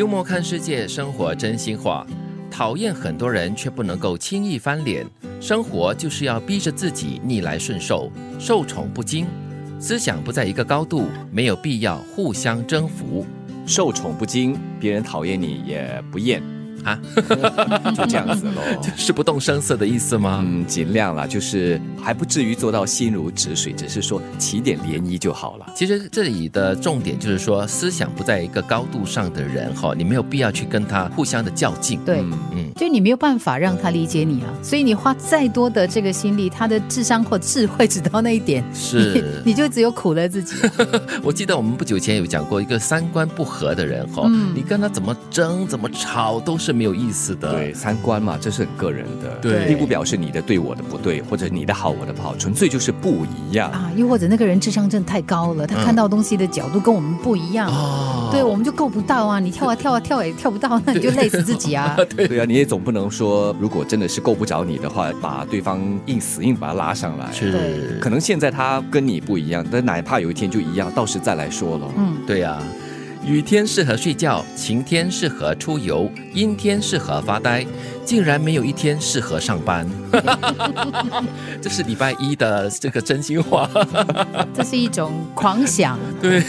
幽默看世界，生活真心话。讨厌很多人，却不能够轻易翻脸。生活就是要逼着自己逆来顺受，受宠不惊。思想不在一个高度，没有必要互相征服。受宠不惊，别人讨厌你也不厌。啊，就这样子喽，是不动声色的意思吗？嗯，尽量啦，就是还不至于做到心如止水，只是说起点涟漪就好了。其实这里的重点就是说，思想不在一个高度上的人哈，你没有必要去跟他互相的较劲。对，嗯，就你没有办法让他理解你啊，所以你花再多的这个心力，他的智商或智慧只到那一点，是你就只有苦了自己。我记得我们不久前有讲过一个三观不合的人哈，你跟他怎么争怎么吵都是。是没有意思的，对三观嘛，这是很个人的，对，并不表示你的对我的不对，或者你的好我的不好，纯粹就是不一样啊。又或者那个人智商真的太高了，他看到东西的角度跟我们不一样，对，我们就够不到啊。你跳啊跳啊跳也跳不到，那你就累死自己啊。对啊，你也总不能说，如果真的是够不着你的话，把对方硬死硬把他拉上来。是，可能现在他跟你不一样，但哪怕有一天就一样，到时再来说了。嗯，对呀。雨天适合睡觉，晴天适合出游，阴天适合发呆。竟然没有一天适合上班，这是礼拜一的这个真心话。这是一种狂想。对，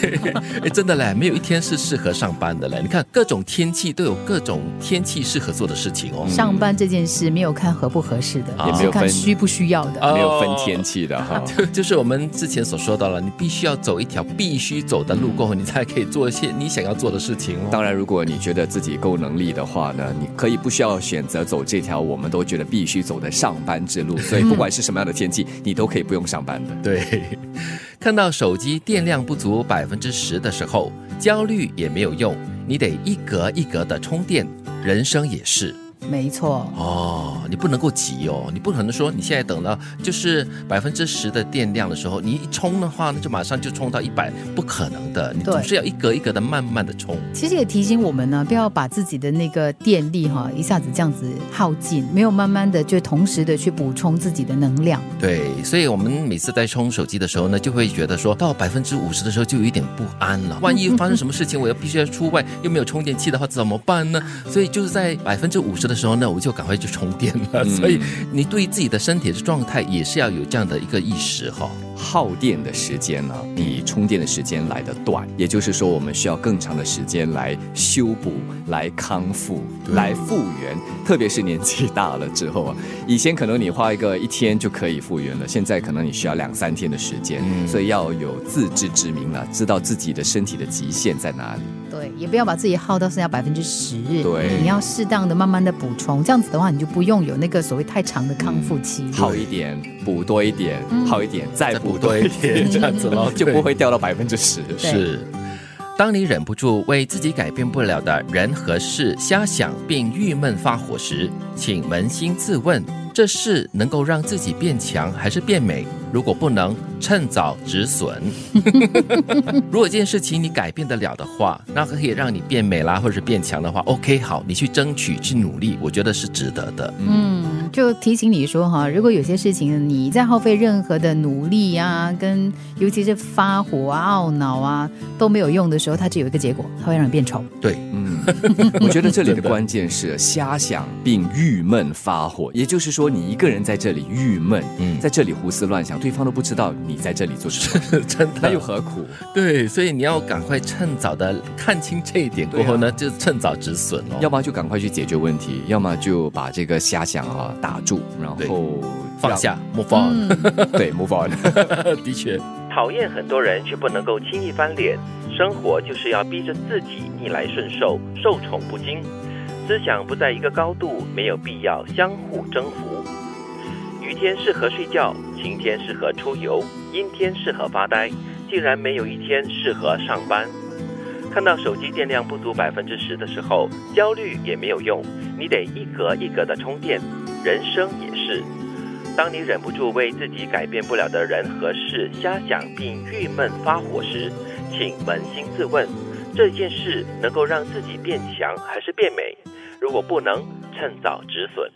哎，真的嘞，没有一天是适合上班的嘞。你看各种天气都有各种天气适合做的事情哦。上班这件事没有看合不合适的，也没有看需不需要的，没有分天气的哈。就是我们之前所说到了，你必须要走一条必须走的路过后，你才可以做一些你想要做的事情。当然，如果你觉得自己够能力的话呢，你可以不需要选择。走这条我们都觉得必须走的上班之路，所以不管是什么样的天气，你都可以不用上班的。对，看到手机电量不足百分之十的时候，焦虑也没有用，你得一格一格的充电。人生也是。没错哦，你不能够急哦，你不可能说你现在等到就是百分之十的电量的时候，你一充的话，那就马上就充到一百，不可能的，你总是要一格一格的慢慢的充。其实也提醒我们呢，不要把自己的那个电力哈一下子这样子耗尽，没有慢慢的就同时的去补充自己的能量。对，所以我们每次在充手机的时候呢，就会觉得说到百分之五十的时候就有一点不安了，万一发生什么事情，我要必须要出外又没有充电器的话怎么办呢？所以就是在百分之五十。的时候呢，我就赶快去充电了。所以你对自己的身体的状态也是要有这样的一个意识哈。耗电的时间呢，比充电的时间来的短，也就是说，我们需要更长的时间来修补、来康复、来复原。特别是年纪大了之后啊，以前可能你花一个一天就可以复原了，现在可能你需要两三天的时间。所以要有自知之明了，知道自己的身体的极限在哪里。对，也不要把自己耗到剩下百分之十。对，你要适当的、慢慢的补充，这样子的话，你就不用有那个所谓太长的康复期。好一点，补多一点，好一点，再补多一点，这样子咯，就不会掉到百分之十。是，当你忍不住为自己改变不了的人和事瞎想并郁闷发火时，请扪心自问：这事能够让自己变强还是变美？如果不能，趁早止损。如果这件事情你改变得了的话，那可以让你变美啦，或者是变强的话，OK，好，你去争取，去努力，我觉得是值得的。嗯，就提醒你说哈，如果有些事情你在耗费任何的努力啊，跟尤其是发火啊、懊恼啊都没有用的时候，它只有一个结果，它会让你变丑。对，嗯，我觉得这里的关键是瞎想并郁闷发火，也就是说，你一个人在这里郁闷，嗯，在这里胡思乱想。对方都不知道你在这里做什么，真的，那又何苦？对，所以你要赶快趁早的看清这一点过后呢，就趁早止损哦。要么就赶快去解决问题，要么就把这个瞎想啊打住，然后放下，move on。对，move on。的确，讨厌很多人却不能够轻易翻脸，生活就是要逼着自己逆来顺受，受宠不惊。思想不在一个高度，没有必要相互征服。雨天适合睡觉，晴天适合出游，阴天适合发呆。竟然没有一天适合上班。看到手机电量不足百分之十的时候，焦虑也没有用，你得一格一格的充电。人生也是，当你忍不住为自己改变不了的人和事瞎想并郁闷发火时，请扪心自问：这件事能够让自己变强还是变美？如果不能，趁早止损。